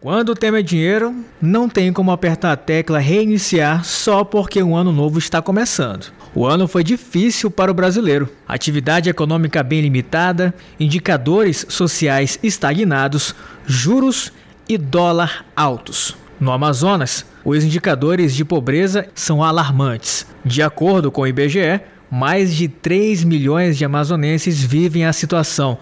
Quando o tema é dinheiro, não tem como apertar a tecla reiniciar só porque o ano novo está começando. O ano foi difícil para o brasileiro. Atividade econômica bem limitada, indicadores sociais estagnados, juros e dólar altos. No Amazonas, os indicadores de pobreza são alarmantes. De acordo com o IBGE, mais de 3 milhões de amazonenses vivem a situação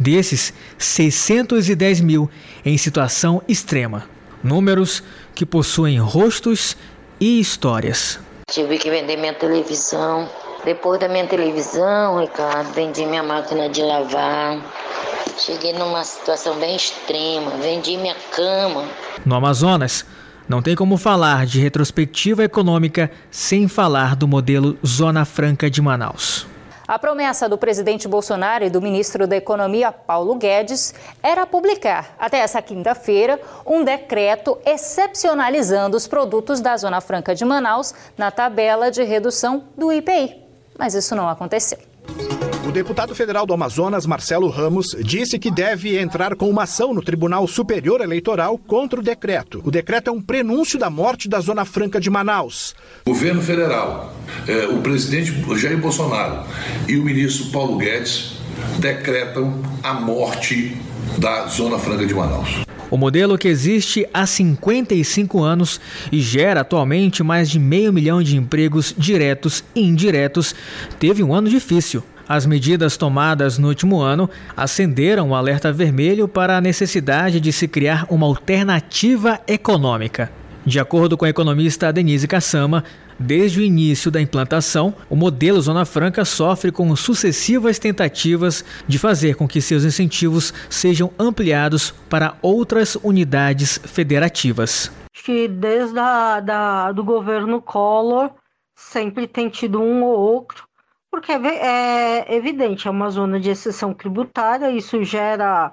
Desses, 610 mil em situação extrema. Números que possuem rostos e histórias. Tive que vender minha televisão. Depois da minha televisão, Ricardo, vendi minha máquina de lavar. Cheguei numa situação bem extrema. Vendi minha cama. No Amazonas, não tem como falar de retrospectiva econômica sem falar do modelo Zona Franca de Manaus. A promessa do presidente Bolsonaro e do ministro da Economia, Paulo Guedes, era publicar, até essa quinta-feira, um decreto excepcionalizando os produtos da Zona Franca de Manaus na tabela de redução do IPI. Mas isso não aconteceu. O deputado federal do Amazonas, Marcelo Ramos, disse que deve entrar com uma ação no Tribunal Superior Eleitoral contra o decreto. O decreto é um prenúncio da morte da Zona Franca de Manaus. O governo federal, eh, o presidente Jair Bolsonaro e o ministro Paulo Guedes decretam a morte da Zona Franca de Manaus. O modelo que existe há 55 anos e gera atualmente mais de meio milhão de empregos diretos e indiretos, teve um ano difícil. As medidas tomadas no último ano acenderam o alerta vermelho para a necessidade de se criar uma alternativa econômica. De acordo com a economista Denise Cassama, desde o início da implantação, o modelo Zona Franca sofre com sucessivas tentativas de fazer com que seus incentivos sejam ampliados para outras unidades federativas. Que desde a, da, do governo Collor sempre tem tido um ou outro porque é, é evidente, é uma zona de exceção tributária, isso gera,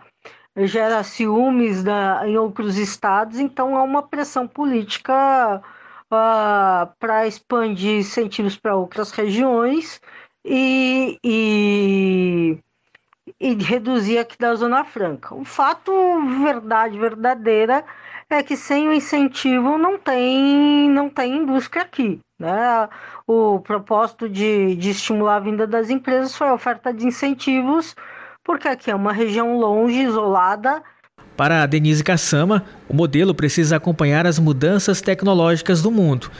gera ciúmes da, em outros estados, então há uma pressão política uh, ah, para expandir incentivos para outras regiões e, e, e reduzir aqui da Zona Franca. O fato, verdade verdadeira, é que sem o incentivo não tem, não tem indústria aqui. Né? O propósito de, de estimular a vinda das empresas foi a oferta de incentivos, porque aqui é uma região longe, isolada. Para a Denise Kassama, o modelo precisa acompanhar as mudanças tecnológicas do mundo.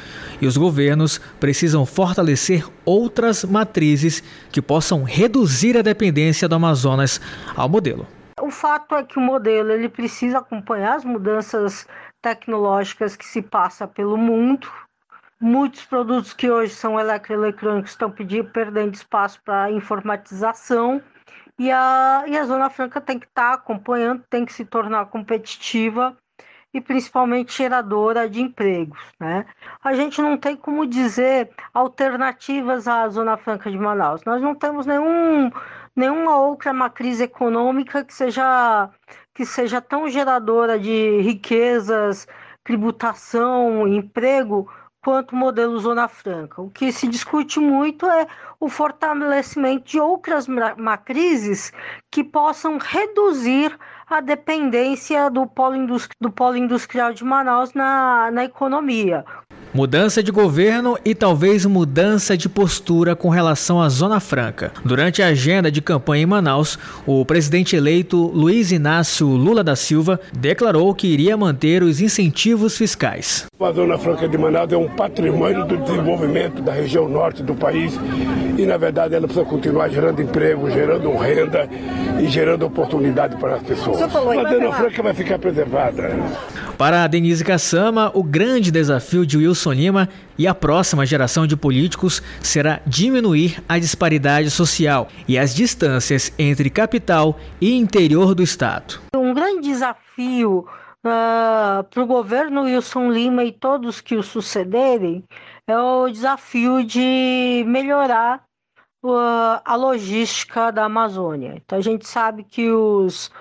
E os governos precisam fortalecer outras matrizes que possam reduzir a dependência do Amazonas ao modelo. O fato é que o modelo ele precisa acompanhar as mudanças tecnológicas que se passa pelo mundo, Muitos produtos que hoje são eletroeletrônicos estão pedindo, perdendo espaço para informatização e a, e a Zona Franca tem que estar tá acompanhando, tem que se tornar competitiva e principalmente geradora de empregos. Né? A gente não tem como dizer alternativas à Zona Franca de Manaus. Nós não temos nenhum, nenhuma outra matriz econômica que seja, que seja tão geradora de riquezas, tributação, emprego quanto o modelo Zona Franca. O que se discute muito é o fortalecimento de outras matrizes que possam reduzir a dependência do polo, do polo industrial de Manaus na, na economia. Mudança de governo e talvez mudança de postura com relação à Zona Franca. Durante a agenda de campanha em Manaus, o presidente eleito Luiz Inácio Lula da Silva declarou que iria manter os incentivos fiscais. A Zona Franca de Manaus é um patrimônio do desenvolvimento da região norte do país e, na verdade, ela precisa continuar gerando emprego, gerando renda e gerando oportunidade para as pessoas. A Zona Franca vai ficar preservada. Para a Denise Kassama, o grande desafio de Wilson Lima e a próxima geração de políticos será diminuir a disparidade social e as distâncias entre capital e interior do Estado. Um grande desafio uh, ah, para o governo Wilson Lima e todos que o sucederem é o desafio de melhorar uh, a logística da Amazônia. Então a gente sabe que os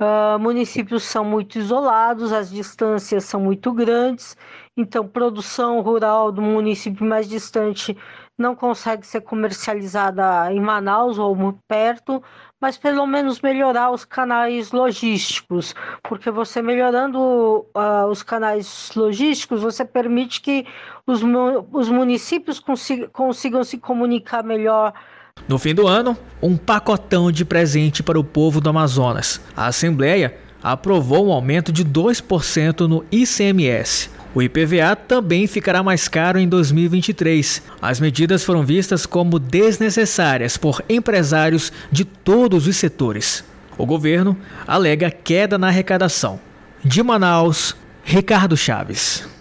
Uh, municípios são muito isolados, as distâncias são muito grandes, então produção rural do município mais distante não consegue ser comercializada em Manaus ou muito perto, mas pelo menos melhorar os canais logísticos, porque você melhorando uh, os canais logísticos, você permite que os, os municípios consigam, consigam se comunicar melhor no fim do ano, um pacotão de presente para o povo do Amazonas. A Assembleia aprovou um aumento de 2% no ICMS. O IPVA também ficará mais caro em 2023. As medidas foram vistas como desnecessárias por empresários de todos os setores. O governo alega queda na arrecadação. De Manaus, Ricardo Chaves.